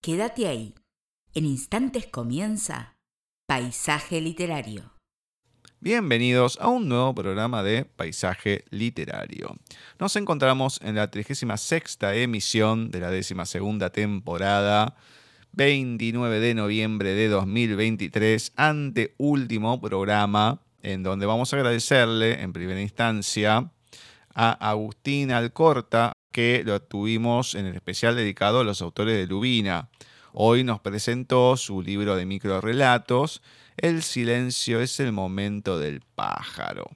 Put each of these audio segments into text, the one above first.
Quédate ahí. En instantes comienza Paisaje Literario. Bienvenidos a un nuevo programa de Paisaje Literario. Nos encontramos en la 36 emisión de la 12 temporada, 29 de noviembre de 2023, ante último programa, en donde vamos a agradecerle en primera instancia a Agustín Alcorta, que lo tuvimos en el especial dedicado a los autores de Lubina. Hoy nos presentó su libro de microrelatos, El silencio es el momento del pájaro.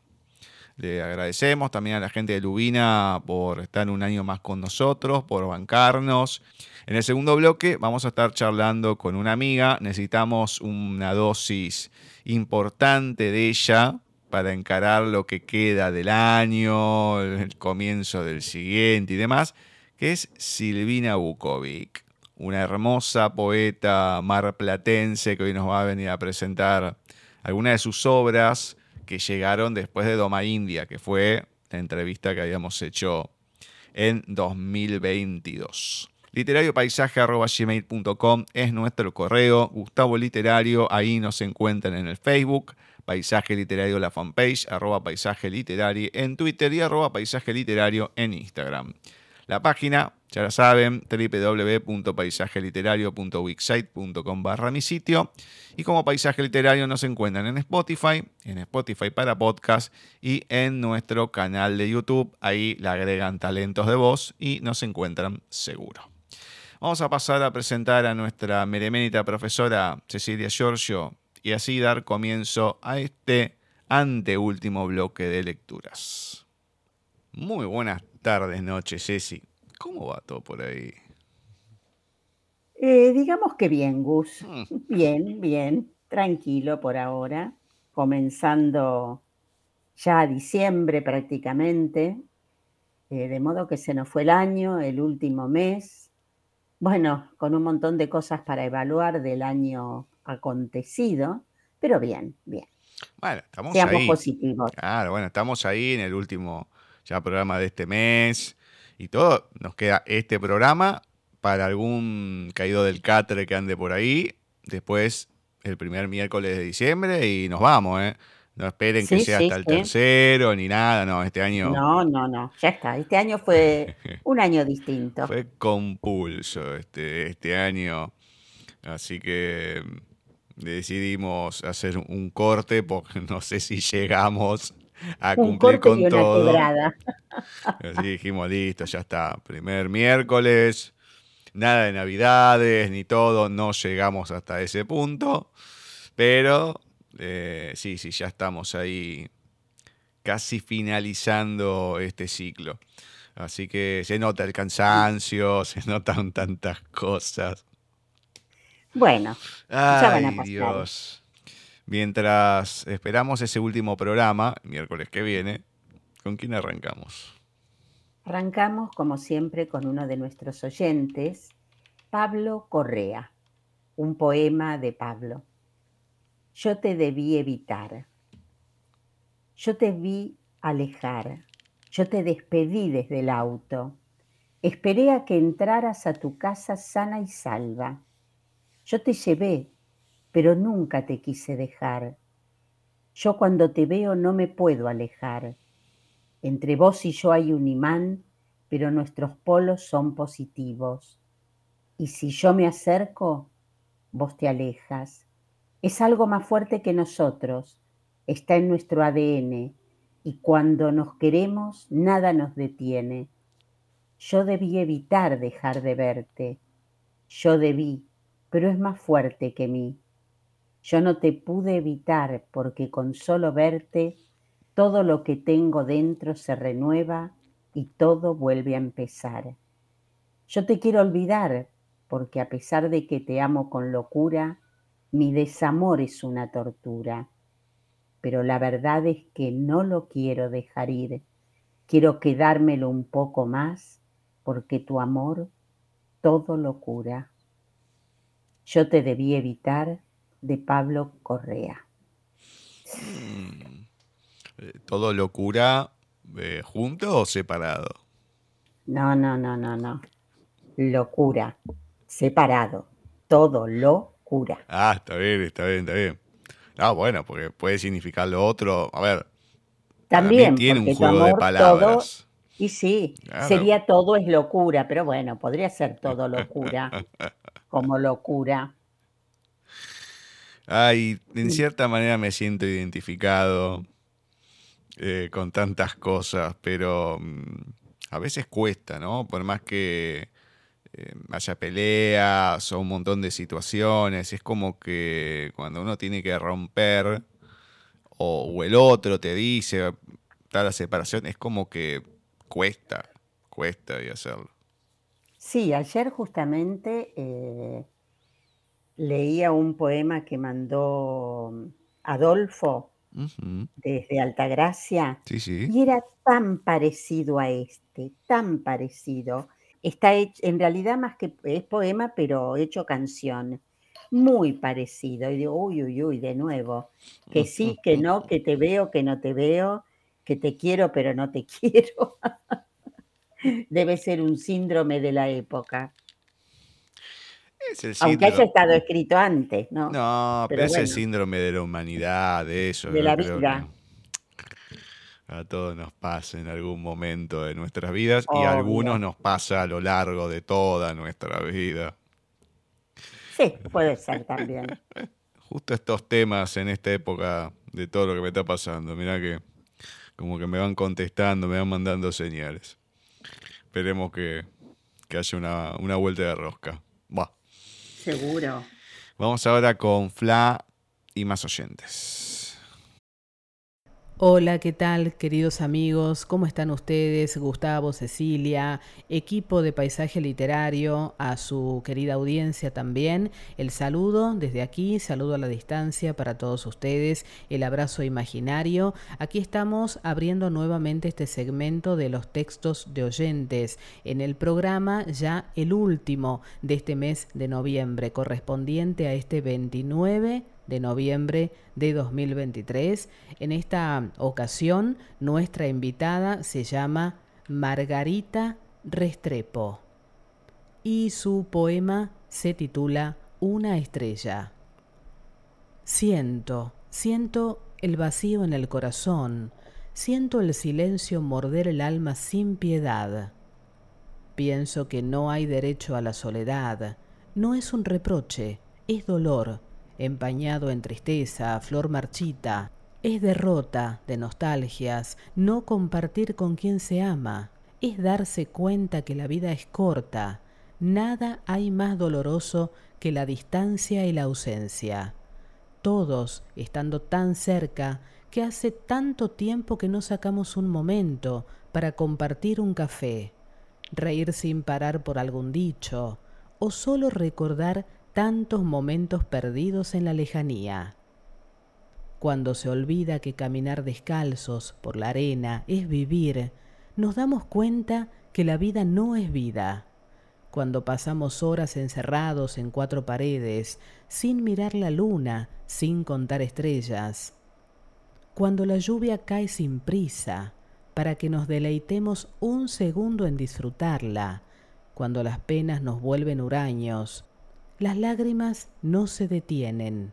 Le agradecemos también a la gente de Lubina por estar un año más con nosotros, por bancarnos. En el segundo bloque vamos a estar charlando con una amiga. Necesitamos una dosis importante de ella para encarar lo que queda del año, el comienzo del siguiente y demás, que es Silvina Bukovic, una hermosa poeta marplatense que hoy nos va a venir a presentar algunas de sus obras que llegaron después de Doma India, que fue la entrevista que habíamos hecho en 2022. Literariopaisaje.gmail.com es nuestro correo. Gustavo Literario, ahí nos encuentran en el Facebook. Paisaje Literario la fanpage, arroba Paisaje Literario en Twitter y arroba Paisaje Literario en Instagram. La página, ya la saben, www.paisajeliterario.wixsite.com barra mi sitio. Y como Paisaje Literario nos encuentran en Spotify, en Spotify para podcast y en nuestro canal de YouTube. Ahí le agregan talentos de voz y nos encuentran seguro. Vamos a pasar a presentar a nuestra mereménita profesora Cecilia Giorgio y así dar comienzo a este anteúltimo bloque de lecturas. Muy buenas tardes, noches, Ceci. ¿Cómo va todo por ahí? Eh, digamos que bien, Gus. Mm. Bien, bien. Tranquilo por ahora. Comenzando ya diciembre prácticamente. Eh, de modo que se nos fue el año, el último mes. Bueno, con un montón de cosas para evaluar del año acontecido, pero bien, bien. Bueno, estamos Seamos positivos. Claro, bueno, estamos ahí en el último ya programa de este mes y todo. Nos queda este programa para algún caído del catre que ande por ahí. Después el primer miércoles de diciembre y nos vamos, ¿eh? No esperen que sea hasta el tercero ni nada, no, este año. No, no, no, ya está. Este año fue un año distinto. Fue compulso este, este año. Así que decidimos hacer un corte porque no sé si llegamos a cumplir con todo. Así dijimos, listo, ya está. Primer miércoles, nada de navidades ni todo, no llegamos hasta ese punto. Pero eh, sí, sí, ya estamos ahí casi finalizando este ciclo. Así que se nota el cansancio, se notan tantas cosas. Bueno, ya van a pasar. Dios. Mientras esperamos ese último programa, miércoles que viene, ¿con quién arrancamos? Arrancamos, como siempre, con uno de nuestros oyentes, Pablo Correa, un poema de Pablo. Yo te debí evitar. Yo te vi alejar. Yo te despedí desde el auto. Esperé a que entraras a tu casa sana y salva yo te llevé, pero nunca te quise dejar. Yo cuando te veo no me puedo alejar. Entre vos y yo hay un imán, pero nuestros polos son positivos. Y si yo me acerco, vos te alejas. Es algo más fuerte que nosotros, está en nuestro ADN, y cuando nos queremos, nada nos detiene. Yo debí evitar dejar de verte. Yo debí, pero es más fuerte que mí. Yo no te pude evitar porque con solo verte todo lo que tengo dentro se renueva y todo vuelve a empezar. Yo te quiero olvidar porque a pesar de que te amo con locura, mi desamor es una tortura. Pero la verdad es que no lo quiero dejar ir. Quiero quedármelo un poco más porque tu amor todo lo cura. Yo te debí evitar de Pablo Correa. Mm. Eh, ¿Todo locura eh, junto o separado? No, no, no, no, no. Locura, separado. todo lo cura. Ah, está bien, está bien, está bien. Ah, bueno, porque puede significar lo otro. A ver. También tiene un juego de amor palabras. Y sí, Claro. sería todo es locura, pero bueno, podría ser todo locura, como locura. Ay, en cierta manera me siento identificado eh, con tantas cosas, pero mm, a veces cuesta, ¿no? Por más que eh, haya peleas o un montón de situaciones, es como que cuando uno tiene que romper o, o el otro te dice, la separación, es como que cuesta, cuesta y hacerlo. Sí, ayer justamente eh, leía un poema que mandó Adolfo Ujú, desde Altagracia Sí, sí. y era tan parecido a este, tan parecido. Está hecho, en realidad más que es poema, pero hecho canción. Muy parecido. Y digo, uy, uy, uy, de nuevo. Que sí, que no, que te veo, que no te veo, que te quiero, pero no te quiero. Debe ser un síndrome de la época. Es el Aunque haya estado escrito antes, ¿no? No, pero, Pero es el síndrome de la humanidad, de eso. De la vida. a todos nos pasa en algún momento de nuestras vidas y a algunos nos pasa a lo largo de toda nuestra vida. Sí, puede ser también. Justo estos temas en esta época de todo lo que me está pasando. Mirá que como que me van contestando, me van mandando señales. Esperemos que, que haya una, una vuelta de rosca. Va. Seguro. Vamos ahora con Fla y más oyentes. Hola, ¿qué tal queridos amigos? ¿Cómo están ustedes? Gustavo, Cecilia, equipo de Paisaje Literario, a su querida audiencia también. El saludo desde aquí, saludo a la distancia para todos ustedes, el abrazo imaginario. Aquí estamos abriendo nuevamente este segmento de los textos de oyentes en el programa ya el último de este mes de noviembre, correspondiente a este 29 de noviembre de 2023. En esta ocasión, nuestra invitada se llama Margarita Restrepo y su poema se titula Una estrella. Siento, siento el vacío en el corazón, siento el silencio morder el alma sin piedad. Pienso que no hay derecho a la soledad, no es un reproche, es dolor empañado en tristeza, flor marchita. Es derrota de nostalgias, no compartir con quien se ama. Es darse cuenta que la vida es corta. Nada hay más doloroso que la distancia y la ausencia. Todos estando tan cerca que hace tanto tiempo que no sacamos un momento para compartir un café, reír sin parar por algún dicho, o solo recordar tantos momentos perdidos en la lejanía. Cuando se olvida que caminar descalzos por la arena es vivir, nos damos cuenta que la vida no es vida. Cuando pasamos horas encerrados en cuatro paredes, sin mirar la luna, sin contar estrellas. Cuando la lluvia cae sin prisa, para que nos deleitemos un segundo en disfrutarla. Cuando las penas nos vuelven huraños, las lágrimas no se detienen.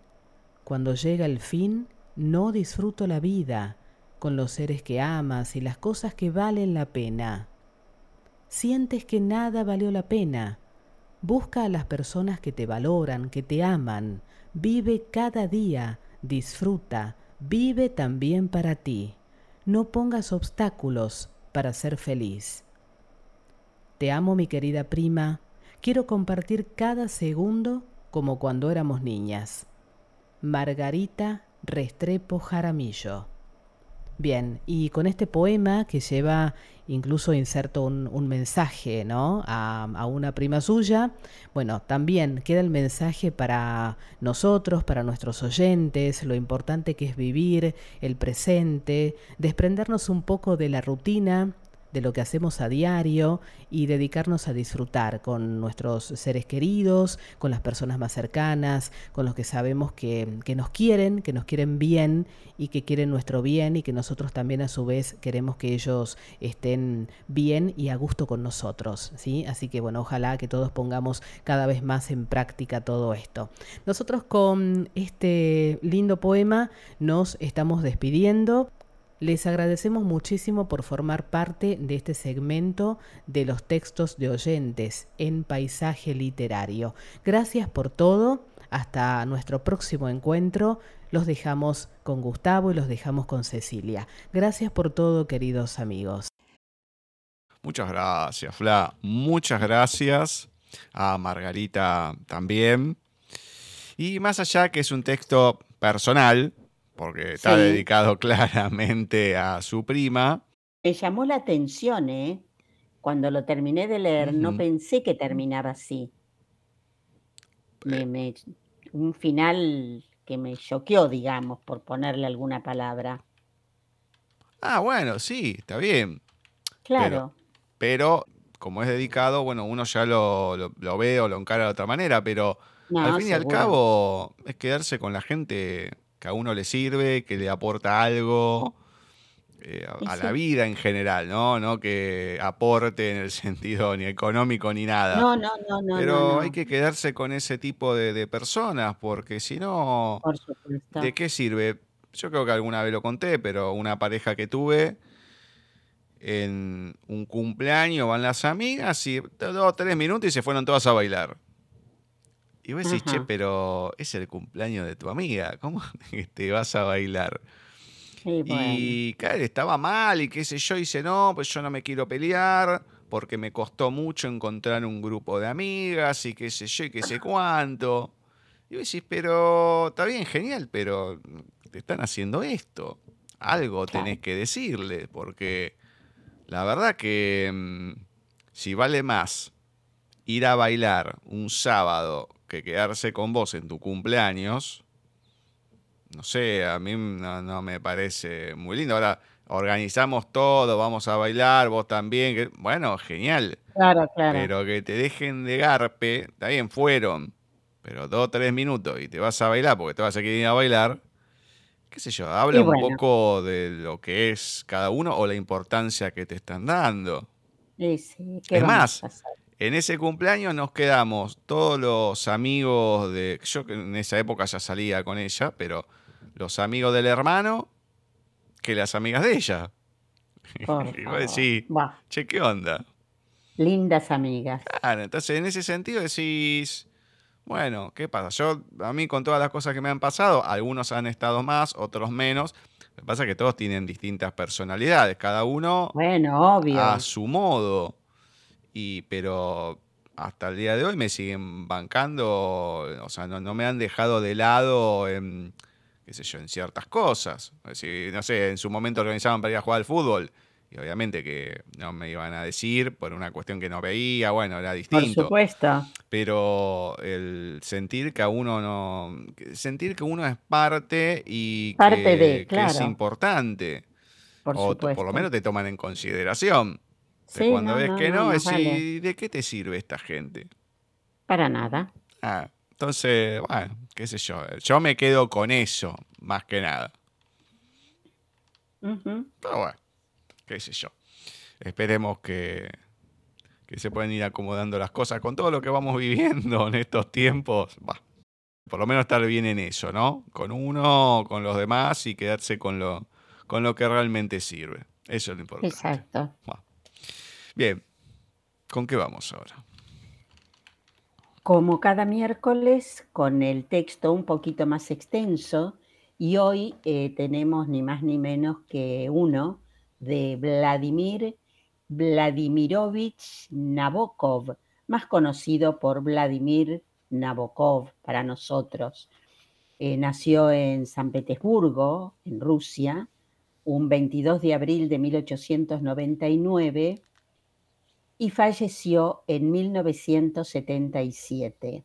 Cuando llega el fin, no disfruto la vida con los seres que amas y las cosas que valen la pena. Sientes que nada valió la pena. Busca a las personas que te valoran, que te aman. Vive cada día, disfruta, vive también para ti. No pongas obstáculos para ser feliz. Te amo, mi querida prima. Quiero compartir cada segundo como cuando éramos niñas. Margarita Restrepo Jaramillo. Bien, y con este poema que lleva incluso inserto un, mensaje, ¿no? A, una prima suya. Bueno, también queda el mensaje para nosotros, para nuestros oyentes, lo importante que es vivir el presente, desprendernos un poco de la rutina, de lo que hacemos a diario y dedicarnos a disfrutar con nuestros seres queridos, con las personas más cercanas, con los que sabemos que, que, nos quieren, que nos quieren bien y que quieren nuestro bien y que nosotros también a su vez queremos que ellos estén bien y a gusto con nosotros. ¿sí? Así que bueno, ojalá que todos pongamos cada vez más en práctica todo esto. Nosotros con este lindo poema nos estamos despidiendo. Les agradecemos muchísimo por formar parte de este segmento de los textos de oyentes en paisaje literario. Gracias por todo. Hasta nuestro próximo encuentro. Los dejamos con Gustavo y los dejamos con Cecilia. Gracias por todo, queridos amigos. Muchas gracias, Fla. Muchas gracias a Margarita también. Y más allá que es un texto personal, porque está dedicado claramente a su prima. Me llamó la atención, ¿eh? Cuando lo terminé de leer, no pensé que terminaba así. Eh. un final que me choqueó, digamos, por ponerle alguna palabra. Ah, bueno, sí, está bien. Claro. Pero, como es dedicado, bueno, uno ya lo, lo, ve o lo encara de otra manera, pero al fin y al cabo es quedarse con la gente que a uno le sirve, que le aporta algo eh, a, la vida en general, ¿no? No que aporte en el sentido ni económico ni nada. No, no, no, no. Pero hay que quedarse con ese tipo de, personas, porque si no, ¿de qué sirve? Yo creo que alguna vez lo conté, pero una pareja que tuve en un cumpleaños van las amigas y dos o tres minutos y se fueron todas a bailar. Y vos decís, che, pero es el cumpleaños de tu amiga, ¿cómo te vas a bailar? Y claro, estaba mal y qué sé yo, y dice, no, pues yo no me quiero pelear porque me costó mucho encontrar un grupo de amigas y qué sé yo y qué sé cuánto. Y vos decís, pero está bien, genial, pero te están haciendo esto. Algo tenés que decirle, porque la verdad que mm, si vale más ir a bailar un sábado que quedarse con vos en tu cumpleaños, no sé, a mí no, me parece muy lindo. Ahora organizamos todo, vamos a bailar, vos también. bueno, genial. Claro, claro. Pero que te dejen de garpe, está bien, fueron, pero dos o tres minutos y te vas a bailar porque te vas a querer ir a bailar. Qué sé yo, habla un poco de lo que es cada uno o la importancia que te están dando. Sí, sí. es más, en ese cumpleaños nos quedamos todos los amigos de. Yo en esa época ya salía con ella, pero los amigos del hermano que las amigas de ella. y vos decís, che, ¿qué onda? Lindas amigas. Claro, entonces en ese sentido decís, bueno, ¿qué pasa? Yo, a mí con todas las cosas que me han pasado, algunos han estado más, otros menos. Lo que pasa es que todos tienen distintas personalidades, cada uno bueno, obvio. a su modo. Y, pero hasta el día de hoy me siguen bancando, o sea, no, me han dejado de lado en, qué sé yo, en ciertas cosas. no sé, en su momento organizaban para ir a jugar al fútbol. Y obviamente que no me iban a decir por una cuestión que no veía, bueno, era distinto. Por supuesto. Pero el sentir que a uno no. Sentir que uno es parte y que, es importante. o por lo menos te toman en consideración cuando ves que no, es ¿de qué te sirve esta gente? Para nada. Ah, entonces, bueno, qué sé yo. Yo me quedo con eso, más que nada. Pero bueno, qué sé yo. Esperemos que, que se puedan ir acomodando las cosas con todo lo que vamos viviendo en estos tiempos. por lo menos estar bien en eso, ¿no? Con uno, con los demás y quedarse con lo, con lo que realmente sirve. Eso es lo importante. Exacto. Bien, ¿con qué vamos ahora? Como cada miércoles, con el texto un poquito más extenso, y hoy eh, tenemos ni más ni menos que uno de Vladimir Vladimirovich Nabokov, más conocido por Vladimir Nabokov para nosotros. Eh, nació en San Petersburgo, en Rusia, un 22 de abril de 1899 y falleció en 1977.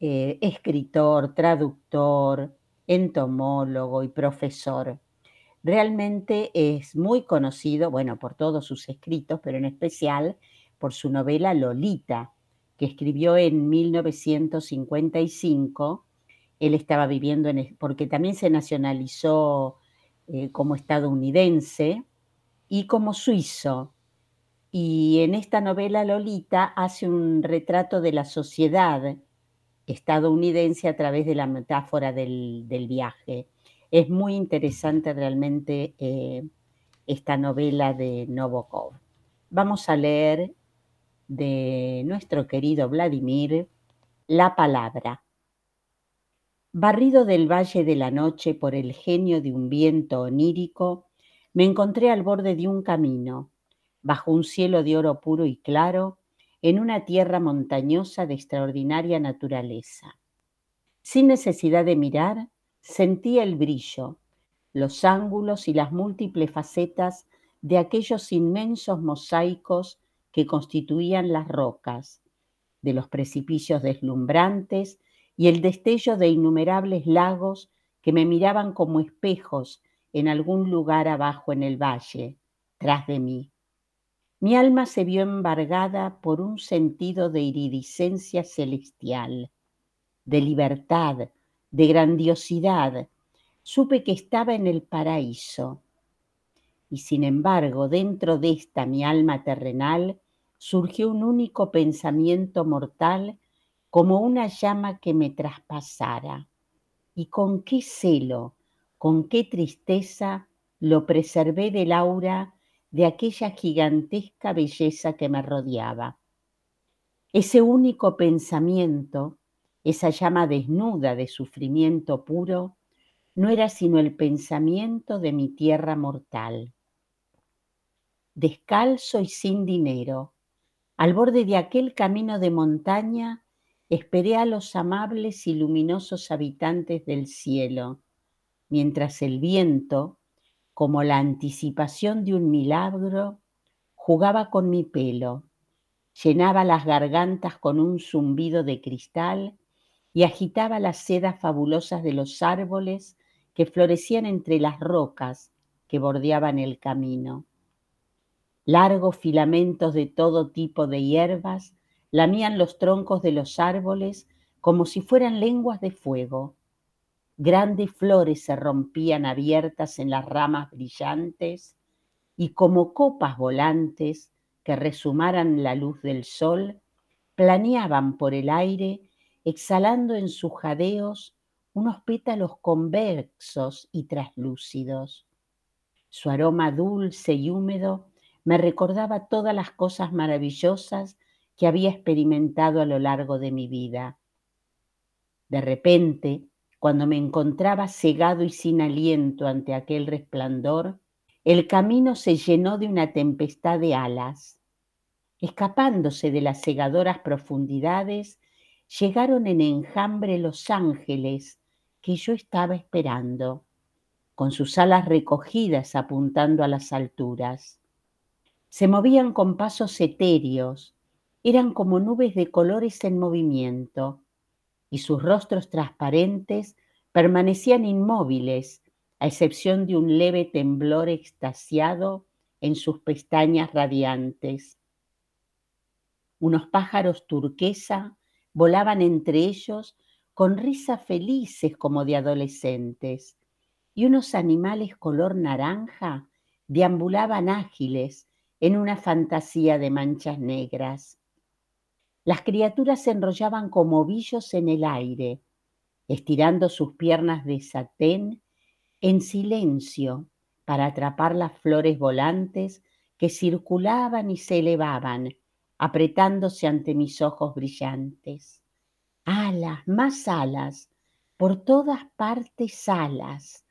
escritor, traductor, entomólogo y profesor. Realmente es muy conocido, bueno, por todos sus escritos, pero en especial por su novela Lolita, que escribió en 1955. Él estaba viviendo en, porque también se nacionalizó eh, como estadounidense y como suizo. Y en esta novela Lolita hace un retrato de la sociedad estadounidense a través de la metáfora del, viaje. Es muy interesante realmente eh, esta novela de Novokov. Vamos a leer de nuestro querido Vladimir La palabra. Barrido del valle de la noche por el genio de un viento onírico, me encontré al borde de un camino, bajo un cielo de oro puro y claro, en una tierra montañosa de extraordinaria naturaleza. Sin necesidad de mirar, sentía el brillo, los ángulos y las múltiples facetas de aquellos inmensos mosaicos que constituían las rocas, de los precipicios deslumbrantes y el destello de innumerables lagos que me miraban como espejos en algún lugar abajo en el valle, tras de mí. Mi alma se vio embargada por un sentido de iridiscencia celestial, de libertad, de grandiosidad. Supe que estaba en el paraíso. Y sin embargo, dentro de esta mi alma terrenal, surgió un único pensamiento mortal como una llama que me traspasara. Y con qué celo, con qué tristeza lo preservé del aura de aquella gigantesca belleza que me rodeaba. Ese único pensamiento, esa llama desnuda de sufrimiento puro, no era sino el pensamiento de mi tierra mortal. Descalzo y sin dinero, al borde de aquel camino de montaña, esperé a los amables y luminosos habitantes del cielo, mientras el viento, como la anticipación de un milagro, jugaba con mi pelo, llenaba las gargantas con un zumbido de cristal y agitaba las sedas fabulosas de los árboles que florecían entre las rocas que bordeaban el camino. Largos filamentos de todo tipo de hierbas lamían los troncos de los árboles como si fueran lenguas de fuego Grandes flores se rompían abiertas en las ramas brillantes y como copas volantes que resumaran la luz del sol, planeaban por el aire, exhalando en sus jadeos unos pétalos convexos y traslúcidos. Su aroma dulce y húmedo me recordaba todas las cosas maravillosas que había experimentado a lo largo de mi vida. De repente, cuando me encontraba cegado y sin aliento ante aquel resplandor, el camino se llenó de una tempestad de alas. Escapándose de las cegadoras profundidades, llegaron en enjambre los ángeles que yo estaba esperando, con sus alas recogidas apuntando a las alturas. Se movían con pasos etéreos, eran como nubes de colores en movimiento y sus rostros transparentes permanecían inmóviles, a excepción de un leve temblor extasiado en sus pestañas radiantes. Unos pájaros turquesa volaban entre ellos con risas felices como de adolescentes, y unos animales color naranja deambulaban ágiles en una fantasía de manchas negras. Las criaturas se enrollaban como ovillos en el aire, estirando sus piernas de satén en silencio para atrapar las flores volantes que circulaban y se elevaban, apretándose ante mis ojos brillantes. Alas, más alas, por todas partes alas.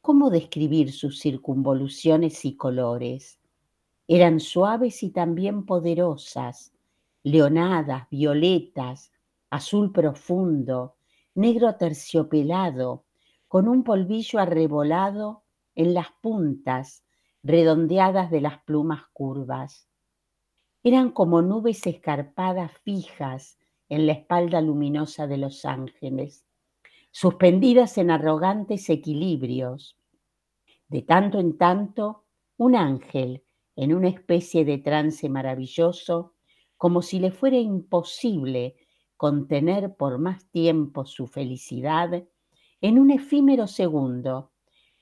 ¿Cómo describir sus circunvoluciones y colores? Eran suaves y también poderosas, leonadas, violetas, azul profundo, negro terciopelado, con un polvillo arrebolado en las puntas redondeadas de las plumas curvas. Eran como nubes escarpadas fijas en la espalda luminosa de los ángeles, suspendidas en arrogantes equilibrios, De tanto en tanto, un ángel, en una especie de trance maravilloso, como si le fuera imposible contener por más tiempo su felicidad, en un efímero segundo,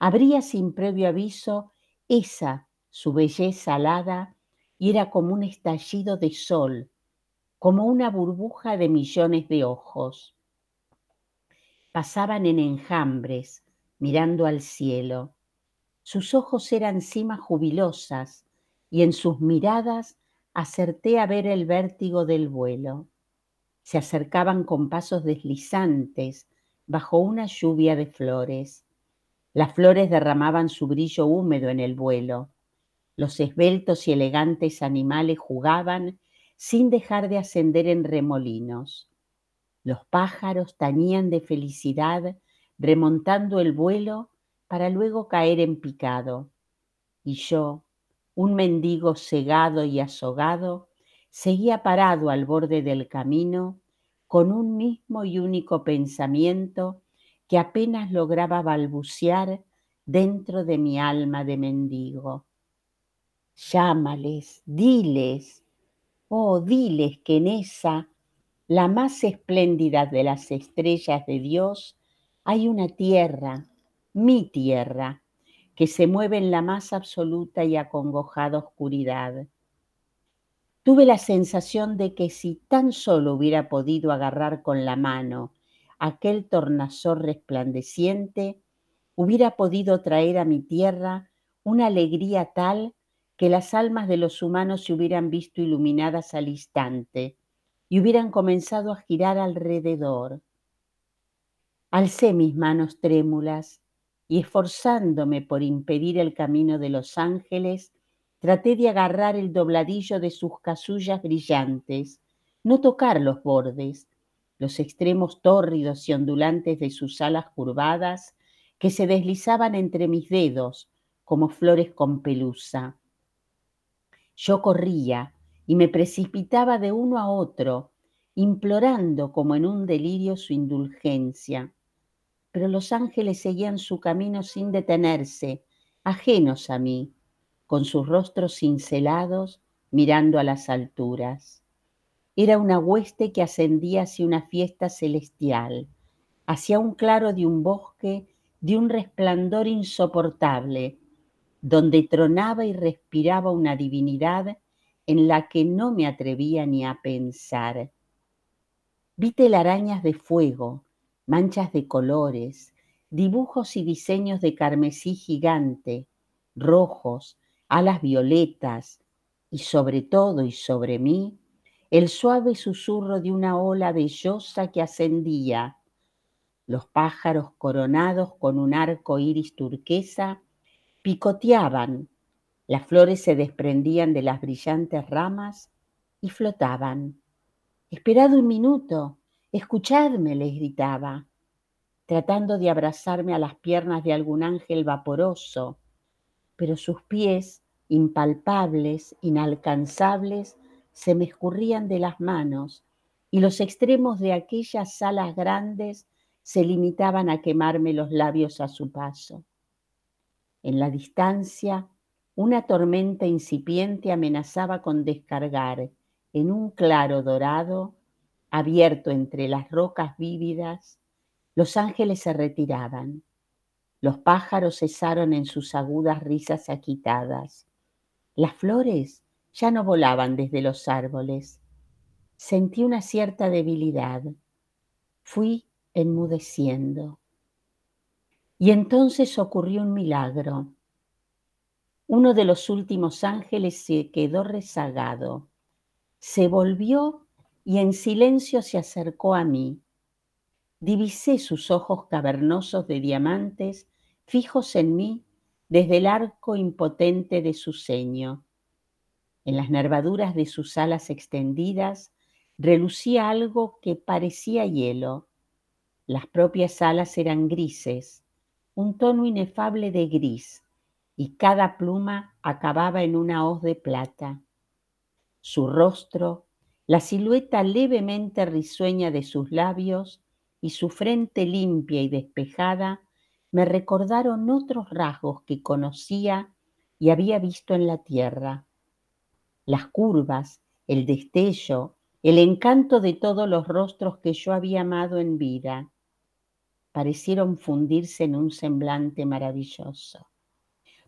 abría sin previo aviso esa su belleza alada y era como un estallido de sol, como una burbuja de millones de ojos. Pasaban en enjambres, mirando al cielo. Sus ojos eran cimas jubilosas y en sus miradas acerté a ver el vértigo del vuelo. Se acercaban con pasos deslizantes bajo una lluvia de flores. Las flores derramaban su brillo húmedo en el vuelo. Los esbeltos y elegantes animales jugaban sin dejar de ascender en remolinos. Los pájaros tañían de felicidad remontando el vuelo para luego caer en picado. Y yo, un mendigo cegado y azogado, seguía parado al borde del camino con un mismo y único pensamiento que apenas lograba balbucear dentro de mi alma de mendigo. Llámales, diles, oh, diles que en esa, la más espléndida de las estrellas de Dios, hay una tierra, mi tierra, que se mueve en la más absoluta y acongojada oscuridad. Tuve la sensación de que si tan solo hubiera podido agarrar con la mano aquel tornasol resplandeciente, hubiera podido traer a mi tierra una alegría tal que las almas de los humanos se hubieran visto iluminadas al instante y hubieran comenzado a girar alrededor. Alcé mis manos trémulas y esforzándome por impedir el camino de los ángeles, traté de agarrar el dobladillo de sus casullas brillantes, no tocar los bordes, los extremos tórridos y ondulantes de sus alas curvadas que se deslizaban entre mis dedos como flores con pelusa. Yo corría y me precipitaba de uno a otro, implorando como en un delirio su indulgencia. Pero los ángeles seguían su camino sin detenerse, ajenos a mí, con sus rostros cincelados, mirando a las alturas. Era una hueste que ascendía hacia una fiesta celestial, hacia un claro de un bosque de un resplandor insoportable, donde tronaba y respiraba una divinidad en la que no me atrevía ni a pensar. Vi telarañas de fuego, manchas de colores, dibujos y diseños de carmesí gigante, rojos, alas violetas y sobre todo y sobre mí, el suave susurro de una ola bellosa que ascendía, los pájaros coronados con un arco iris turquesa picoteaban, las flores se desprendían de las brillantes ramas y flotaban. Esperad un minuto, escuchadme, les gritaba, tratando de abrazarme a las piernas de algún ángel vaporoso, pero sus pies, impalpables, inalcanzables, se me escurrían de las manos y los extremos de aquellas alas grandes se limitaban a quemarme los labios a su paso. En la distancia, una tormenta incipiente amenazaba con descargar en un claro dorado, abierto entre las rocas vívidas, los ángeles se retiraban. Los pájaros cesaron en sus agudas risas aquitadas. Las flores ya no volaban desde los árboles. Sentí una cierta debilidad. Fui enmudeciendo. Y entonces ocurrió un milagro. Uno de los últimos ángeles se quedó rezagado, se volvió y en silencio se acercó a mí. Divisé sus ojos cavernosos de diamantes fijos en mí desde el arco impotente de su ceño. En las nervaduras de sus alas extendidas relucía algo que parecía hielo. Las propias alas eran grises, un tono inefable de gris, y cada pluma acababa en una hoz de plata. Su rostro, la silueta levemente risueña de sus labios y su frente limpia y despejada me recordaron otros rasgos que conocía y había visto en la tierra. Las curvas, el destello, el encanto de todos los rostros que yo había amado en vida, parecieron fundirse en un semblante maravilloso.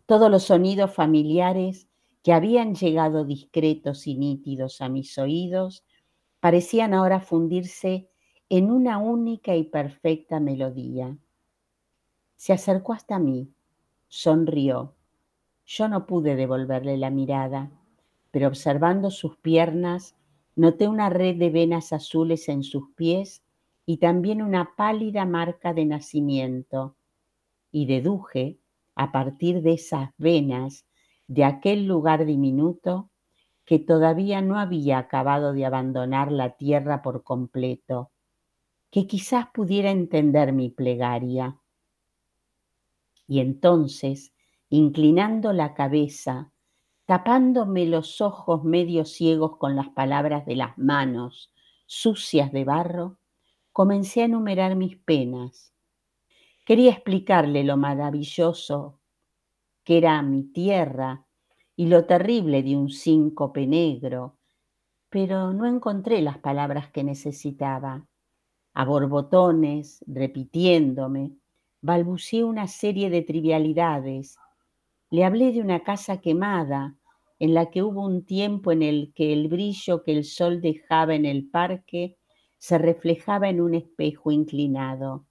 Todos los sonidos familiares que habían llegado discretos y nítidos a mis oídos parecían ahora fundirse en una única y perfecta melodía. Se acercó hasta mí, sonrió. Yo no pude devolverle la mirada, pero observando sus piernas, noté una red de venas azules en sus pies y también una pálida marca de nacimiento, y deduje, a partir de esas venas, de aquel lugar diminuto, que todavía no había acabado de abandonar la tierra por completo, que quizás pudiera entender mi plegaria y entonces, inclinando la cabeza, tapándome los ojos medio ciegos con las palabras de las manos sucias de barro, comencé a enumerar mis penas. Quería explicarle lo maravilloso que era mi tierra y lo terrible de un síncope negro, pero no encontré las palabras que necesitaba. A borbotones, repitiéndome, balbuceé una serie de trivialidades. Le hablé de una casa quemada, en la que hubo un tiempo en el que el brillo que el sol dejaba en el parque se reflejaba en un espejo inclinado.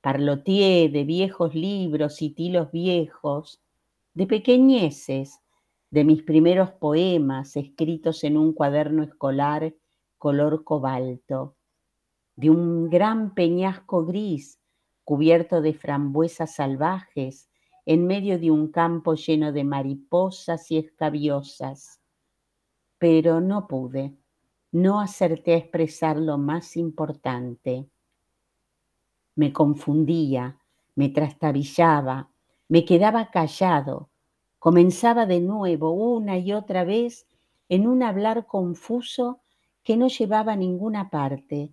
Parloteé de viejos libros y tilos viejos, de pequeñeces, de mis primeros poemas escritos en un cuaderno escolar color cobalto, de un gran peñasco gris cubierto de frambuesas salvajes, en medio de un campo lleno de mariposas y escabiosas. Pero no pude, no acerté a expresar lo más importante. Me confundía, me trastabillaba, me quedaba callado, comenzaba de nuevo una y otra vez en un hablar confuso que no llevaba a ninguna parte,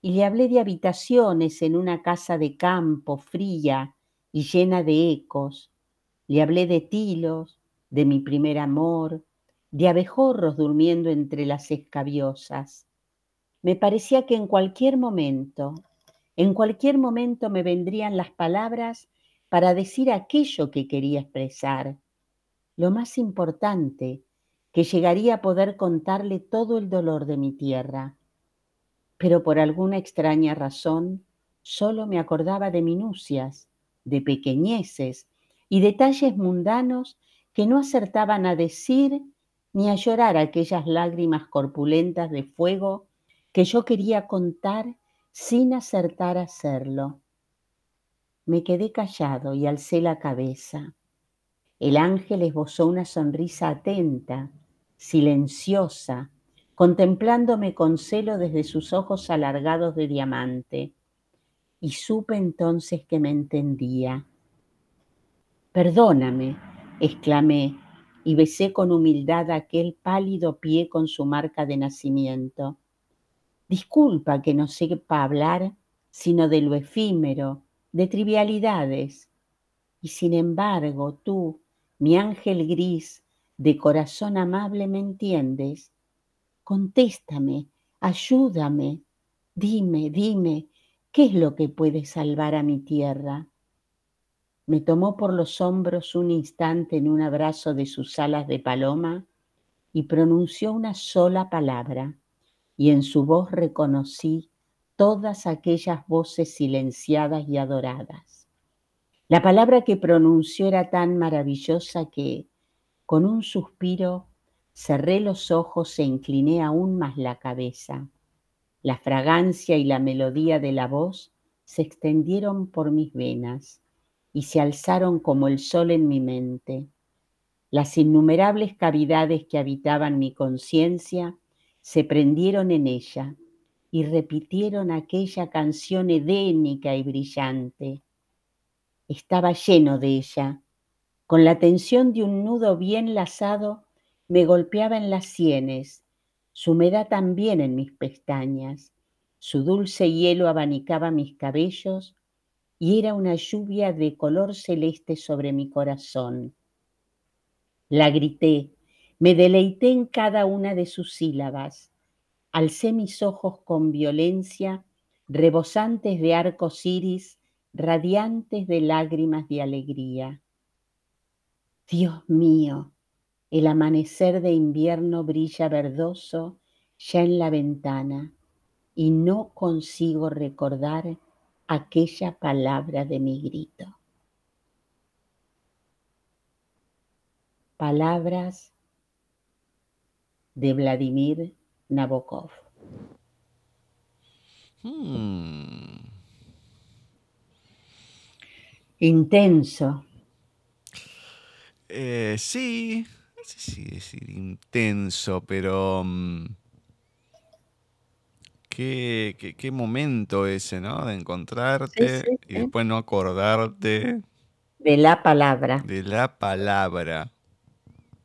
y le hablé de habitaciones en una casa de campo fría y llena de ecos. Le hablé de tilos, de mi primer amor, de abejorros durmiendo entre las escabiosas. Me parecía que en cualquier momento, en cualquier momento me vendrían las palabras para decir aquello que quería expresar. Lo más importante, que llegaría a poder contarle todo el dolor de mi tierra pero por alguna extraña razón solo me acordaba de minucias, de pequeñeces y detalles mundanos que no acertaban a decir ni a llorar aquellas lágrimas corpulentas de fuego que yo quería contar sin acertar a hacerlo. Me quedé callado y alcé la cabeza. El ángel esbozó una sonrisa atenta, silenciosa, contemplándome con celo desde sus ojos alargados de diamante, y supe entonces que me entendía. Perdóname, exclamé, y besé con humildad aquel pálido pie con su marca de nacimiento. Disculpa que no sepa hablar sino de lo efímero, de trivialidades. Y sin embargo, tú, mi ángel gris, de corazón amable, me entiendes Contéstame, ayúdame, dime, dime, ¿qué es lo que puede salvar a mi tierra? Me tomó por los hombros un instante en un abrazo de sus alas de paloma y pronunció una sola palabra, y en su voz reconocí todas aquellas voces silenciadas y adoradas. La palabra que pronunció era tan maravillosa que, con un suspiro, Cerré los ojos e incliné aún más la cabeza. La fragancia y la melodía de la voz se extendieron por mis venas y se alzaron como el sol en mi mente. Las innumerables cavidades que habitaban mi conciencia se prendieron en ella y repitieron aquella canción edénica y brillante. Estaba lleno de ella, con la tensión de un nudo bien lazado me golpeaba en las sienes, su humedad también en mis pestañas, su dulce hielo abanicaba mis cabellos y era una lluvia de color celeste sobre mi corazón. La grité, me deleité en cada una de sus sílabas, alcé mis ojos con violencia, rebosantes de arcos iris, radiantes de lágrimas de alegría. Dios mío, el amanecer de invierno brilla verdoso ya en la ventana y no consigo recordar aquella palabra de mi grito. Palabras de Vladimir Nabokov. Hmm. Intenso. Eh, sí, no sé si decir intenso, pero... Mm, qué, momento ese, ¿no? De encontrarte y después no acordarte. De la palabra. De la palabra.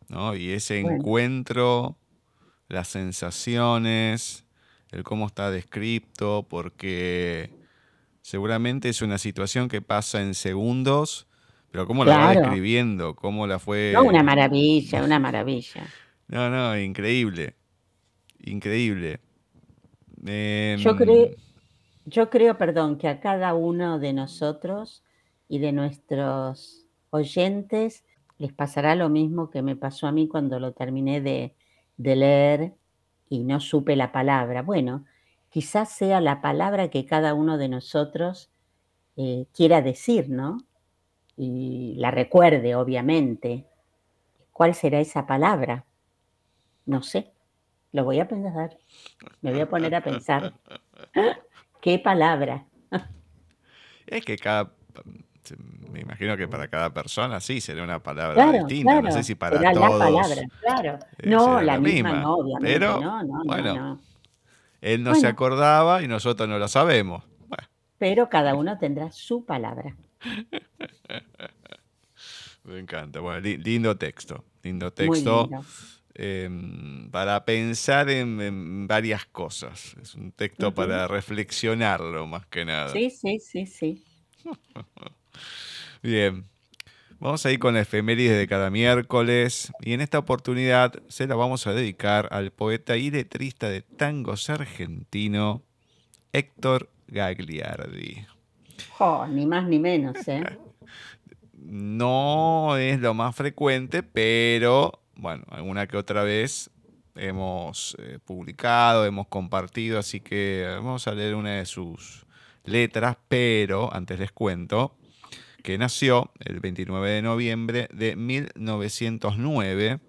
¿no? Y ese encuentro, las sensaciones, el cómo está descrito, porque seguramente es una situación que pasa en segundos, pero cómo la va describiendo, cómo la fue... No, una maravilla, una maravilla. No, no, increíble. Increíble. Yo creo, em, yo creo, perdón, que a cada uno de nosotros y de nuestros oyentes les pasará lo mismo que me pasó a mí cuando lo terminé de, leer y no supe la palabra. Bueno, quizás sea la palabra que cada uno de nosotros eh, quiera decir, ¿no? Y la recuerde, obviamente. ¿Cuál será esa palabra? No sé. Lo voy a pensar. Me voy a poner a pensar. ¿Qué palabra? Es que cada. Me imagino que para cada persona sí sería una palabra distinta. No sé si para todos. La palabra, claro. Eh, no, la, misma, no, obviamente. Pero, no, no, bueno, él no se acordaba y nosotros no lo sabemos. Pero cada uno tendrá su palabra. Me encanta. Bueno, lindo texto. Lindo texto. Em, para pensar en, varias cosas. Es un texto para reflexionarlo más que nada. Sí, sí, sí, sí. Bien. Vamos a ir con la efemérides de cada miércoles y en esta oportunidad se la vamos a dedicar al poeta y letrista de tangos argentino Héctor Gagliardi. ni más ni menos, ¿eh? no es lo más frecuente, pero bueno, alguna que otra vez hemos eh, publicado, hemos compartido, así que vamos a leer una de sus letras, pero antes les cuento que nació el 29 de noviembre de 1909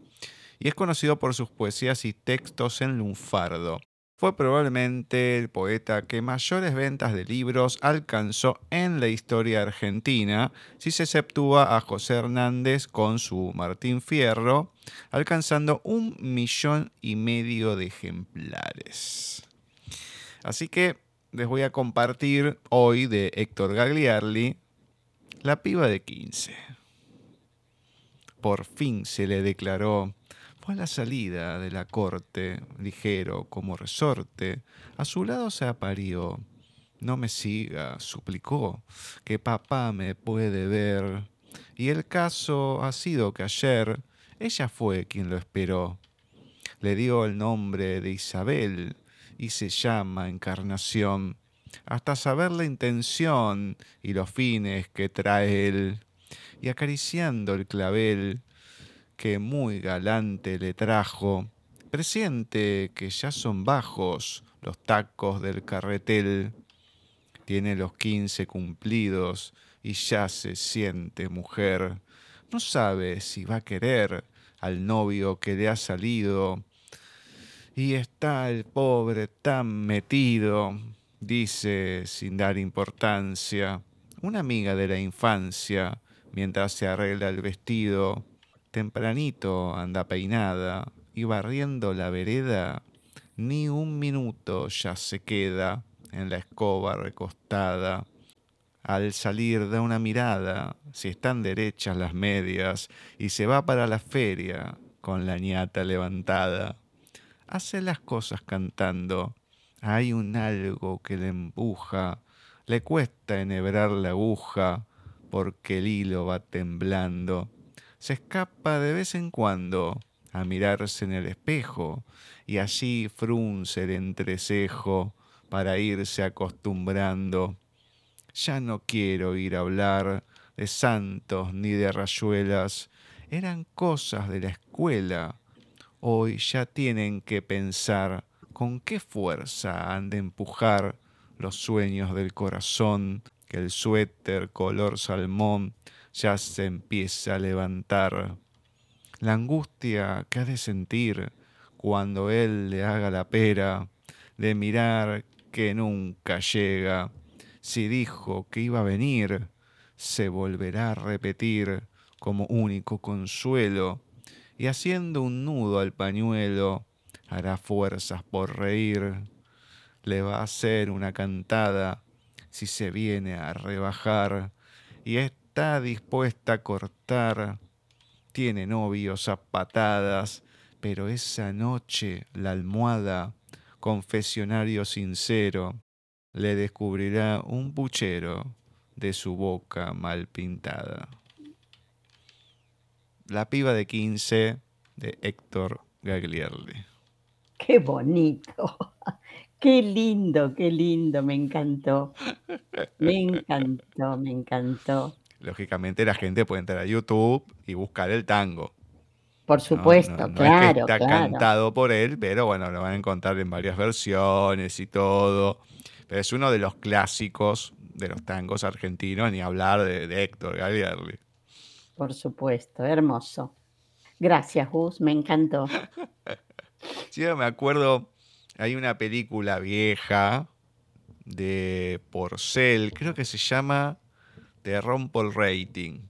y es conocido por sus poesías y textos en lunfardo. Fue probablemente el poeta que mayores ventas de libros alcanzó en la historia argentina, si se exceptúa a José Hernández con su Martín Fierro, alcanzando un millón y medio de ejemplares. Así que les voy a compartir hoy de Héctor Gagliardi, La piba de 15. Por fin se le declaró fue a la salida de la corte, ligero como resorte, a su lado se aparió. No me siga, suplicó, que papá me puede ver. Y el caso ha sido que ayer ella fue quien lo esperó. Le dio el nombre de Isabel y se llama Encarnación, hasta saber la intención y los fines que trae él. Y acariciando el clavel, que muy galante le trajo, presiente que ya son bajos los tacos del carretel, tiene los quince cumplidos y ya se siente mujer, no sabe si va a querer al novio que le ha salido, y está el pobre tan metido, dice sin dar importancia, una amiga de la infancia, mientras se arregla el vestido, Tempranito anda peinada y barriendo la vereda, ni un minuto ya se queda en la escoba recostada. Al salir da una mirada, si están derechas las medias, y se va para la feria con la ñata levantada. Hace las cosas cantando, hay un algo que le empuja Le cuesta enhebrar la aguja porque el hilo va temblando. Se escapa de vez en cuando a mirarse en el espejo y allí frunce el entrecejo para irse acostumbrando. Ya no quiero ir a hablar de santos ni de rayuelas, eran cosas de la escuela. Hoy ya tienen que pensar con qué fuerza han de empujar los sueños del corazón, que el suéter color salmón ya se empieza a levantar. La angustia que ha de sentir cuando él le haga la pera, de mirar que nunca llega. Si dijo que iba a venir, se volverá a repetir como único consuelo, y haciendo un nudo al pañuelo, hará fuerzas por reír. Le va a hacer una cantada si se viene a rebajar, y está dispuesta a cortar. Tiene novios a patadas, pero esa noche la almohada, confesionario sincero, le descubrirá un puchero de su boca mal pintada. La piba de 15 de Héctor Gagliardi. Qué bonito, qué lindo, qué lindo, me encantó. Me encantó, me encantó. Lógicamente la gente puede entrar a YouTube y buscar el tango. Por supuesto, no, no claro. Es que está claro. cantado por él, pero bueno, lo van a encontrar en varias versiones y todo. Pero es uno de los clásicos de los tangos argentinos, ni hablar de, de Héctor. Por supuesto, hermoso. Gracias, Gus, me encantó. Sí, me acuerdo, hay una película vieja de Porcel, creo que se llama The Romple Rating.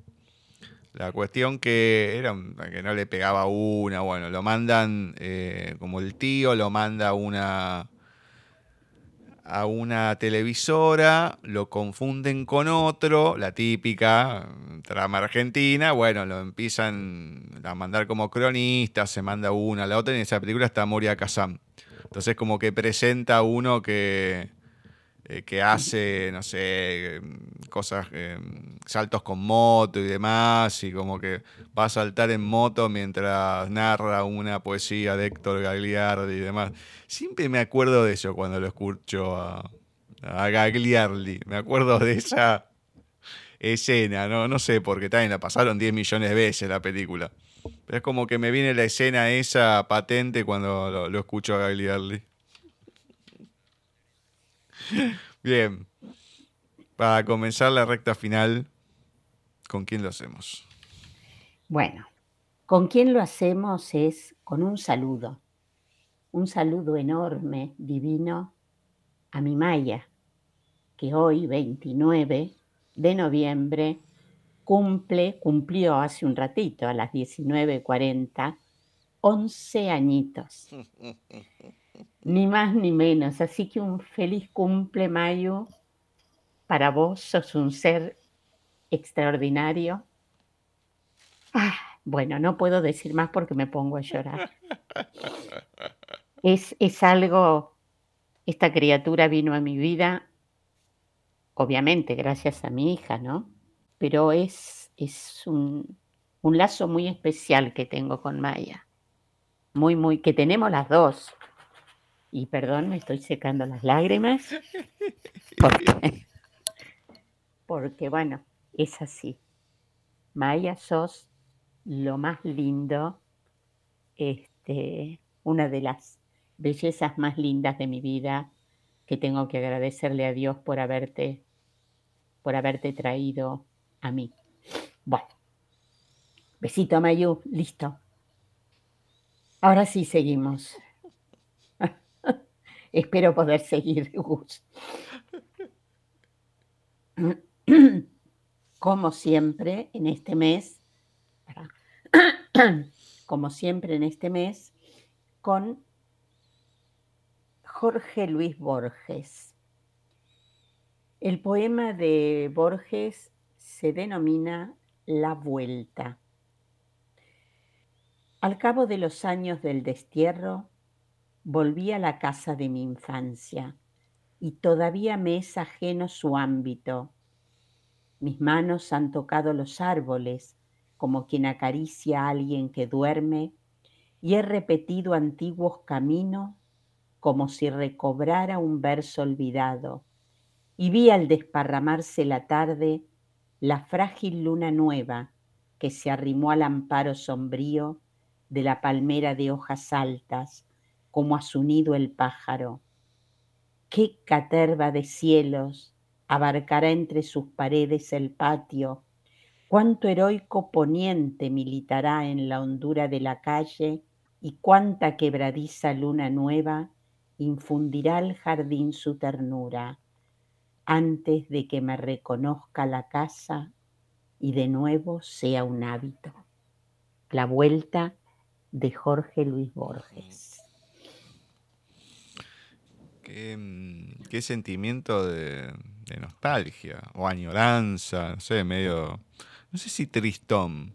La cuestión que era que no le pegaba una, bueno, lo mandan eh, como el tío, lo manda una a una televisora, lo confunden con otro, la típica trama argentina, bueno, lo empiezan a mandar como cronista, se manda una a la otra, y en esa película está Moria Kazam. Entonces como que presenta uno que, eh, que hace, no sé, cosas, eh, saltos con moto y demás, y como que va a saltar en moto mientras narra una poesía de Héctor Gagliardi y demás. Siempre me acuerdo de eso cuando lo escucho a, a Gagliardi. Me acuerdo de esa escena, no, no sé, porque también la pasaron 10 millones de veces la película. Pero es como que me viene la escena esa patente cuando lo, lo escucho a Gagliardi. Bien. Para comenzar la recta final, ¿con quién lo hacemos? Bueno, con quién lo hacemos es con un saludo, un saludo enorme, divino, a mi Maya, que hoy, 29 de noviembre, cumple, cumplió hace un ratito, a las 19.40, 11 añitos. Ni más ni menos. Así que un feliz cumple, Mayu. Para vos sos un ser extraordinario. Ah, bueno, no puedo decir más porque me pongo a llorar. Es, es algo, esta criatura vino a mi vida, obviamente gracias a mi hija, ¿no? Pero es, es un, un lazo muy especial que tengo con Maya. Muy, muy, que tenemos las dos. Y perdón, me estoy secando las lágrimas. Porque, porque bueno, es así. Maya, sos lo más lindo, este, una de las bellezas más lindas de mi vida, que tengo que agradecerle a Dios por haberte, por haberte traído a mí. Bueno, besito a Mayu, listo. Ahora sí seguimos. Espero poder seguir, Gus. Como siempre, en este mes, como siempre en este mes, con Jorge Luis Borges. El poema de Borges se denomina La Vuelta. Al cabo de los años del destierro, volví a la casa de mi infancia y todavía me es ajeno su ámbito. Mis manos han tocado los árboles como quien acaricia a alguien que duerme y he repetido antiguos caminos como si recobrara un verso olvidado y vi al desparramarse la tarde la frágil luna nueva que se arrimó al amparo sombrío de la palmera de hojas altas, como a su nido el pájaro. Qué caterva de cielos abarcará entre sus paredes el patio, cuánto heroico poniente militará en la hondura de la calle y cuánta quebradiza luna nueva infundirá al jardín su ternura antes de que me reconozca la casa y de nuevo sea un hábito. La vuelta de Jorge Luis Borges. Qué, mm, qué sentimiento de, de, nostalgia o añoranza, no sé, medio, no sé si tristón.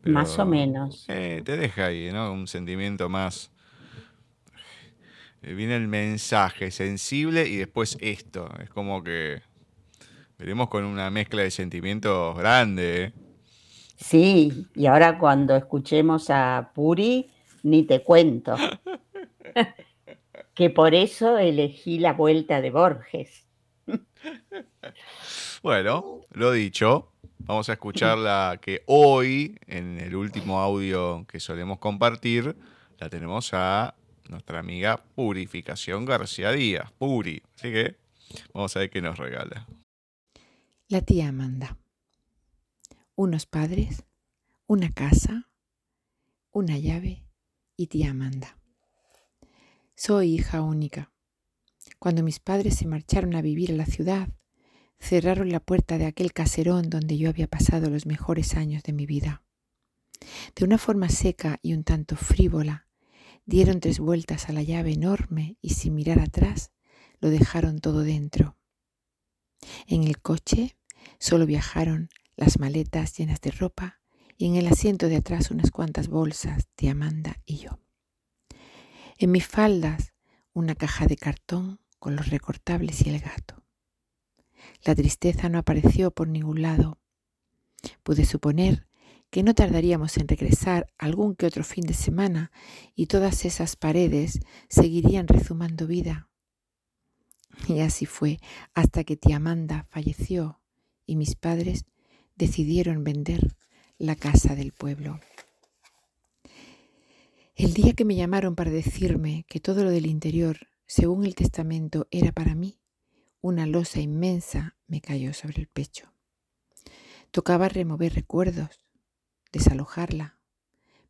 Pero, más o menos. Eh, te deja ahí, ¿no? Un sentimiento más eh, viene el mensaje sensible y después esto. Es como que veremos con una mezcla de sentimientos grande. ¿eh? Sí, y ahora cuando escuchemos a Puri, ni te cuento. que por eso elegí la vuelta de Borges. bueno, lo dicho, vamos a escuchar la que hoy, en el último audio que solemos compartir, la tenemos a nuestra amiga Purificación García Díaz, Puri. Así que vamos a ver qué nos regala. La tía Amanda. Unos padres, una casa, una llave y tía Amanda. Soy hija única. Cuando mis padres se marcharon a vivir a la ciudad, cerraron la puerta de aquel caserón donde yo había pasado los mejores años de mi vida. De una forma seca y un tanto frívola, Dieron tres vueltas a la llave enorme y sin mirar atrás lo dejaron todo dentro. En el coche solo viajaron las maletas llenas de ropa y en el asiento de atrás unas cuantas bolsas de Amanda y yo. En mis faldas una caja de cartón con los recortables y el gato. La tristeza no apareció por ningún lado. Pude suponer que no tardaríamos en regresar algún que otro fin de semana y todas esas paredes seguirían rezumando vida. Y así fue hasta que tía Amanda falleció y mis padres decidieron vender la casa del pueblo. El día que me llamaron para decirme que todo lo del interior, según el testamento, era para mí, una losa inmensa me cayó sobre el pecho. Tocaba remover recuerdos, desalojarla,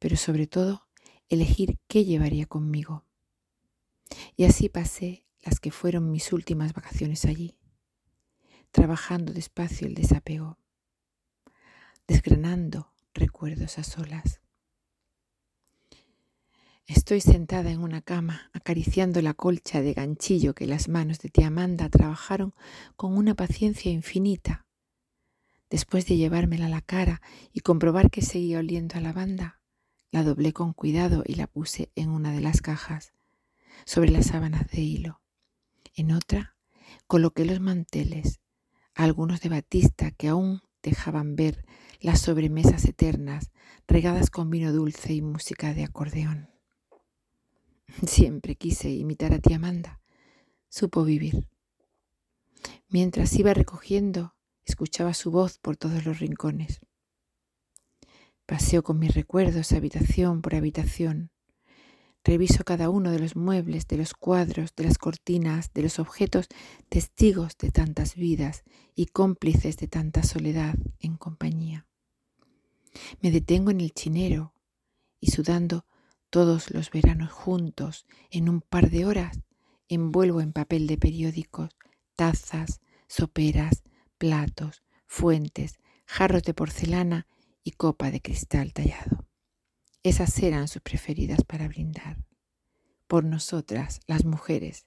pero sobre todo elegir qué llevaría conmigo. Y así pasé las que fueron mis últimas vacaciones allí, trabajando despacio el desapego, desgranando recuerdos a solas. Estoy sentada en una cama acariciando la colcha de ganchillo que las manos de tía Amanda trabajaron con una paciencia infinita Después de llevármela a la cara y comprobar que seguía oliendo a lavanda, la doblé con cuidado y la puse en una de las cajas, sobre las sábanas de hilo. En otra coloqué los manteles, algunos de batista que aún dejaban ver las sobremesas eternas regadas con vino dulce y música de acordeón. Siempre quise imitar a tía Amanda. Supo vivir. Mientras iba recogiendo Escuchaba su voz por todos los rincones. Paseo con mis recuerdos habitación por habitación. Reviso cada uno de los muebles, de los cuadros, de las cortinas, de los objetos, testigos de tantas vidas y cómplices de tanta soledad en compañía. Me detengo en el chinero y sudando todos los veranos juntos, en un par de horas, envuelvo en papel de periódicos tazas, soperas, platos, fuentes, jarros de porcelana y copa de cristal tallado. Esas eran sus preferidas para brindar. Por nosotras, las mujeres.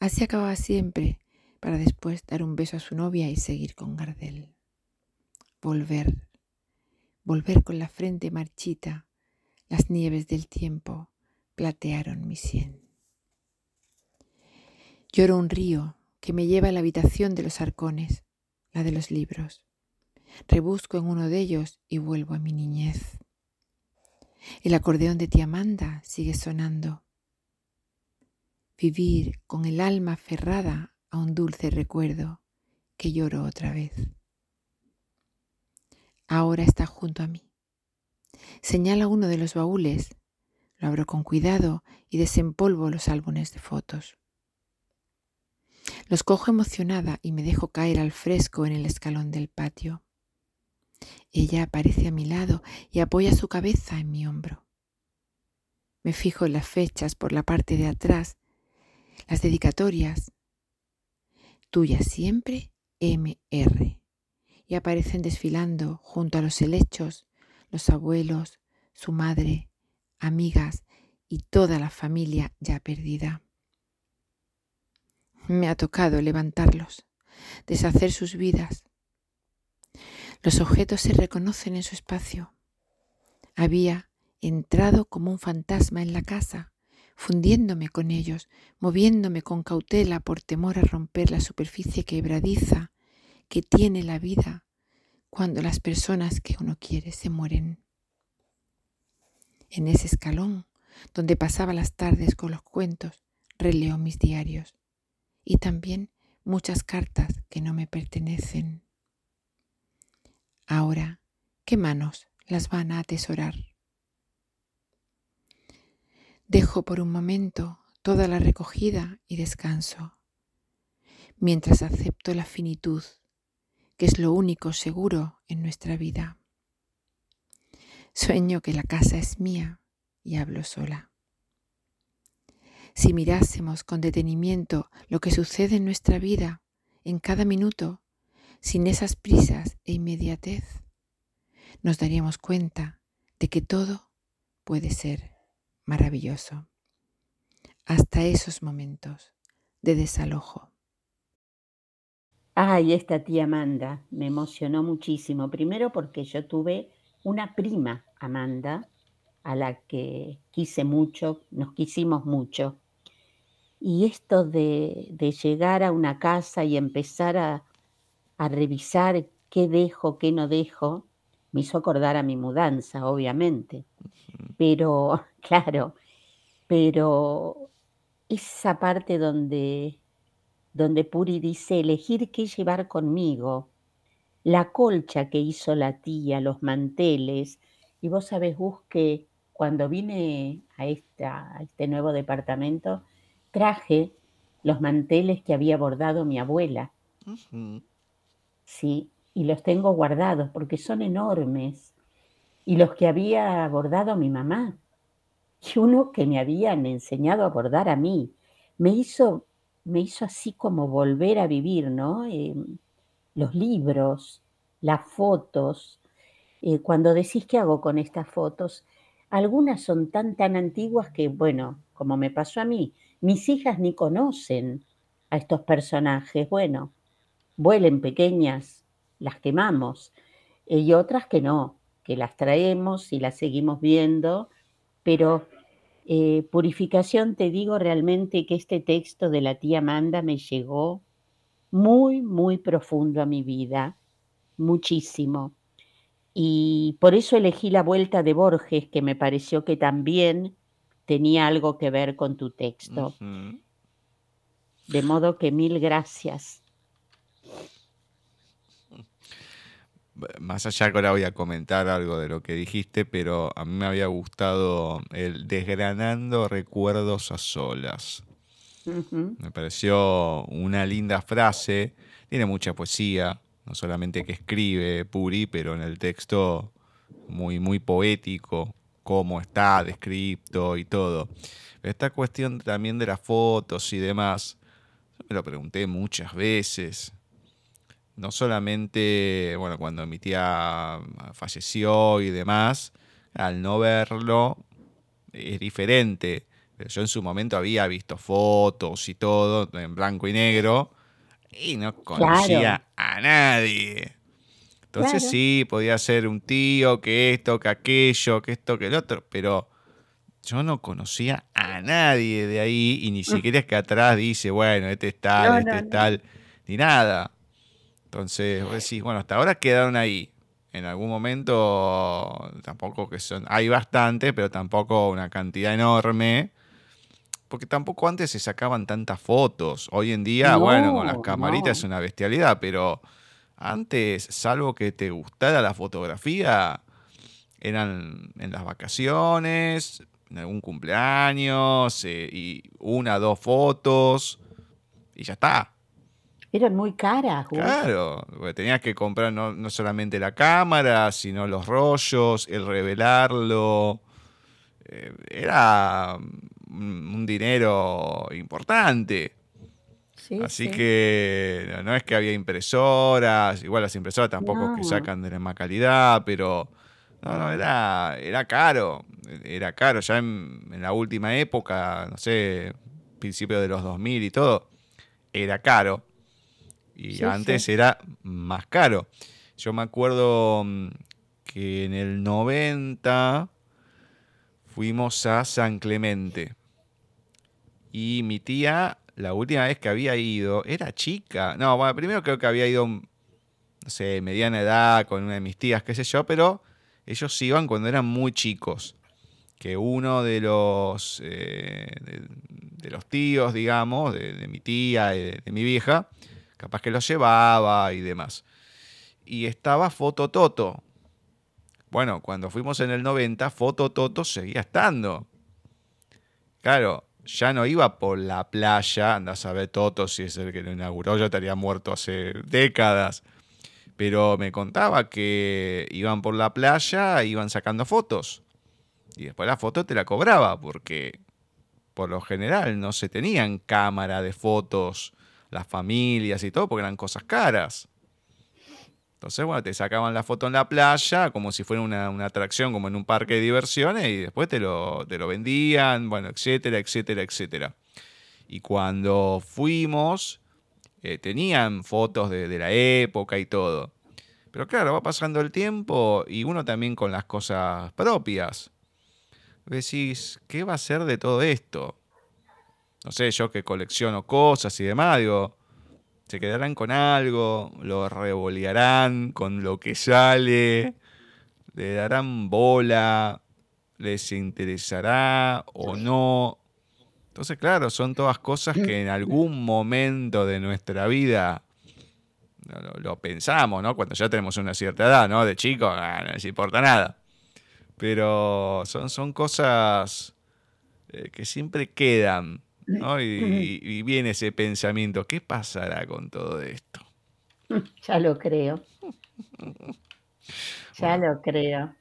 Así acababa siempre, para después dar un beso a su novia y seguir con Gardel. Volver, volver con la frente marchita, las nieves del tiempo platearon mi sien. Lloro un río que me lleva a la habitación de los arcones, la de los libros. Rebusco en uno de ellos y vuelvo a mi niñez. El acordeón de tía Amanda sigue sonando. Vivir con el alma aferrada a un dulce recuerdo que lloro otra vez. Ahora está junto a mí. Señala uno de los baúles, lo abro con cuidado y desempolvo los álbumes de fotos. Los cojo emocionada y me dejo caer al fresco en el escalón del patio. Ella aparece a mi lado y apoya su cabeza en mi hombro. Me fijo en las fechas por la parte de atrás, las dedicatorias. Tuya siempre, MR. Y aparecen desfilando junto a los helechos los abuelos, su madre, amigas y toda la familia ya perdida. Me ha tocado levantarlos, deshacer sus vidas, los objetos se reconocen en su espacio. Había entrado como un fantasma en la casa, fundiéndome con ellos, moviéndome con cautela por temor a romper la superficie quebradiza que tiene la vida cuando las personas que uno quiere se mueren. En ese escalón, donde pasaba las tardes con los cuentos, releo mis diarios y también muchas cartas que no me pertenecen. Ahora, ¿qué manos las van a atesorar? Dejo por un momento toda la recogida y descanso, mientras acepto la finitud, que es lo único seguro en nuestra vida. Sueño que la casa es mía y hablo sola. Si mirásemos con detenimiento lo que sucede en nuestra vida en cada minuto, sin esas prisas e inmediatez, nos daríamos cuenta de que todo puede ser maravilloso. Hasta esos momentos de desalojo. Ay, esta tía Amanda me emocionó muchísimo. Primero porque yo tuve una prima, Amanda, a la que quise mucho, nos quisimos mucho. Y esto de, de llegar a una casa y empezar a, a revisar qué dejo, qué no dejo, me hizo acordar a mi mudanza, obviamente. Pero, claro, pero esa parte donde, donde Puri dice elegir qué llevar conmigo, la colcha que hizo la tía, los manteles, y vos sabés, busque cuando vine a, esta, a este nuevo departamento, traje los manteles que había bordado mi abuela. Sí, y los tengo guardados porque son enormes. Y los que había bordado mi mamá. Y uno que me habían enseñado a bordar a mí. Me hizo, me hizo así como volver a vivir, ¿no? Em, los libros, las fotos. Eh, cuando decís qué hago con estas fotos, algunas son tan, tan antiguas que, bueno, como me pasó a mí, mis hijas ni conocen a estos personajes. Bueno, vuelen pequeñas, las quemamos, eh, y otras que no, que las traemos y las seguimos viendo, pero eh, purificación, te digo realmente que este texto de la tía Amanda me llegó muy, muy profundo a mi vida, muchísimo. Y por eso elegí la vuelta de Borges, que me pareció que también tenía algo que ver con tu texto. De modo que mil gracias. Más allá que ahora voy a comentar algo de lo que dijiste, pero a mí me había gustado el desgranando recuerdos a solas. Me pareció una linda frase, tiene mucha poesía, no solamente que escribe Puri, pero en el texto muy, muy poético, cómo está descrito y todo. esta cuestión también de las fotos y demás, me lo pregunté muchas veces no solamente, bueno, cuando mi tía falleció y demás, al no verlo es diferente. Pero yo en su momento había visto fotos y todo en blanco y negro y no conocía a nadie. Entonces sí, podía ser un tío, que esto, que aquello, que esto, que el otro, pero yo no conocía a nadie de ahí y ni siquiera es que atrás dice, bueno, este es tal, No, este no, es no. tal, ni nada. Entonces, vos decís, bueno, hasta ahora quedaron ahí. En algún momento, tampoco que son, hay bastante, pero tampoco una cantidad enorme. Porque tampoco antes se sacaban tantas fotos. Hoy en día, bueno, con las camaritas no. es una bestialidad, pero antes, salvo que te gustara la fotografía, eran en las vacaciones, en algún cumpleaños, eh, y una, dos fotos, y ya está. Eran muy caras, Gus. Claro, porque tenías que comprar no, no solamente la cámara, sino los rollos, el revelarlo. Eh, era un dinero importante. Sí, Así sí. que no, no es que había impresoras, igual las impresoras tampoco que sacan de la misma calidad, pero no, no, era, era caro, era caro. Ya en, en la última época, no sé, principio de los 2000 y todo, era caro. Y Sí, antes sí. era más caro. Yo me acuerdo mm, que en el 90 fuimos a San Clemente. Y mi tía, la última vez que había ido, era chica. No, bueno, primero creo que había ido, no sé, mediana edad con una de mis tías, qué sé yo, pero ellos iban cuando eran muy chicos. Que uno de los, eh, de, de los tíos, digamos, de, de mi tía y de, de mi vieja, capaz que los llevaba y demás. Y estaba Foto Toto. Bueno, cuando fuimos en el 90, Foto Toto seguía estando. Claro, ya no iba por la playa, andás a ver Toto si es el que lo inauguró, yo estaría muerto hace décadas. Pero me contaba que iban por la playa, iban sacando fotos. Y después la foto te la cobraba, porque por lo general no se tenían cámara de fotos, las familias y todo, porque eran cosas caras. Entonces, bueno, te sacaban la foto en la playa como si fuera una, atracción, como en un parque de diversiones, y después te lo, te lo vendían, bueno, etcétera, etcétera, etcétera. Y cuando fuimos, eh, tenían fotos de, de la época y todo. Pero claro, va pasando el tiempo y uno también con las cosas propias. Decís, ¿qué va a ser de todo esto? No sé, yo que colecciono cosas y demás, digo, se quedarán con algo, lo revolearán con lo que sale, le darán bola, les interesará o no. Entonces, claro, son todas cosas que en algún momento de nuestra vida lo, lo- pensamos, ¿no? Cuando ya tenemos una cierta edad, ¿no? De chico, ah, no les importa nada. Pero son, son cosas eh, que siempre quedan, ¿no? Y, y- y viene ese pensamiento, ¿qué pasará con todo esto? Ya lo creo. Ya lo creo.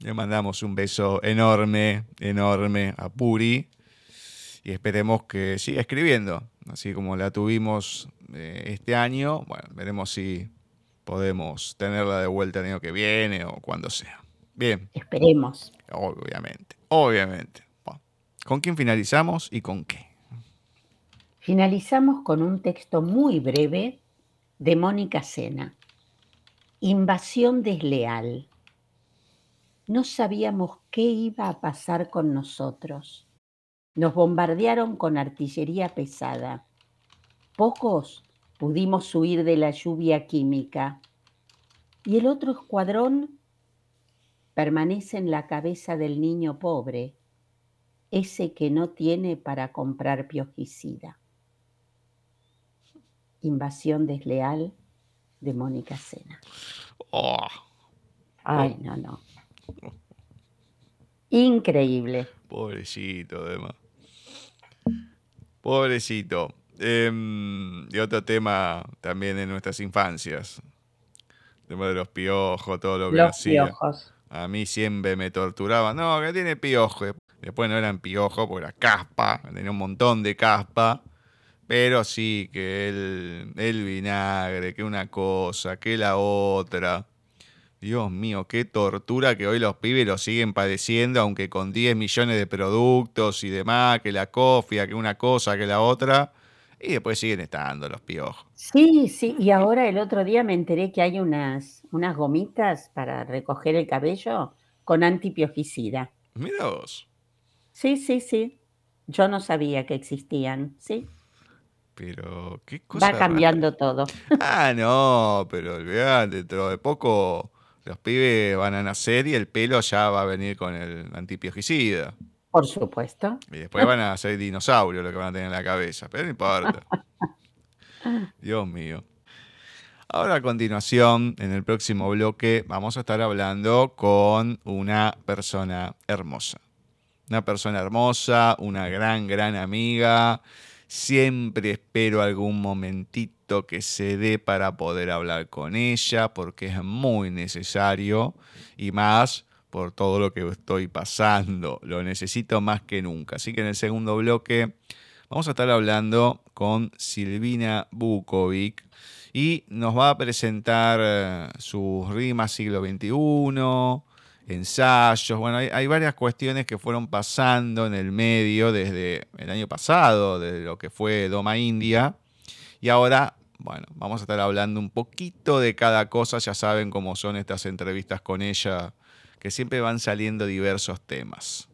Le mandamos un beso enorme, enorme a Puri y esperemos que siga escribiendo, así como la tuvimos eh, este año. Bueno, veremos si podemos tenerla de vuelta el año que viene o cuando sea. Bien, Esperemos. obviamente, obviamente. ¿Con quién finalizamos y con qué? Finalizamos con un texto muy breve de Mónica Sena. Invasión desleal. No sabíamos qué iba a pasar con nosotros. Nos bombardearon con artillería pesada. Pocos pudimos huir de la lluvia química. Y el otro escuadrón permanece en la cabeza del niño pobre, ese que no tiene para comprar piojicida. Invasión desleal de Mónica Sena. Oh, Ay, no, no. Increíble. pobrecito, además. Pobrecito. Em, y otro tema también de nuestras infancias. El tema de los piojos, todo lo que Los hacía. piojos. A mí siempre me torturaba. No, que tiene piojo. Después no eran piojos, porque era caspa. Tenía un montón de caspa. Pero sí, que el, el vinagre, que una cosa, que la otra. Dios mío, qué tortura que hoy los pibes lo siguen padeciendo, aunque con 10 millones de productos y demás, que la cofia, que una cosa, que la otra. Y después siguen estando los piojos. Sí, sí. Y ahora el otro día me enteré que hay unas, unas gomitas para recoger el cabello con antipioficida. Mira vos. Sí, sí, sí. Yo no sabía que existían, sí. Pero, ¿qué cosa? Va rara. cambiando todo. Ah, no, pero olvidate, dentro de poco los pibes van a nacer y el pelo ya va a venir con el antipiojicida. Por supuesto. Y después van a ser dinosaurios lo que van a tener en la cabeza, pero no importa. Dios mío. Ahora a continuación, en el próximo bloque, vamos a estar hablando con una persona hermosa. Una persona hermosa, una gran, gran amiga. Siempre espero algún momentito que se dé para poder hablar con ella, porque es muy necesario y más por todo lo que estoy pasando. Lo necesito más que nunca. Así que en el segundo bloque vamos a estar hablando con Silvina Bukovic y nos va a presentar eh, sus rimas siglo XXI, ensayos. Bueno, hay, hay varias cuestiones que fueron pasando en el medio desde el año pasado, desde lo que fue Doma India. Y ahora, bueno, vamos a estar hablando un poquito de cada cosa. Ya saben cómo son estas entrevistas con ella, que siempre van saliendo diversos temas.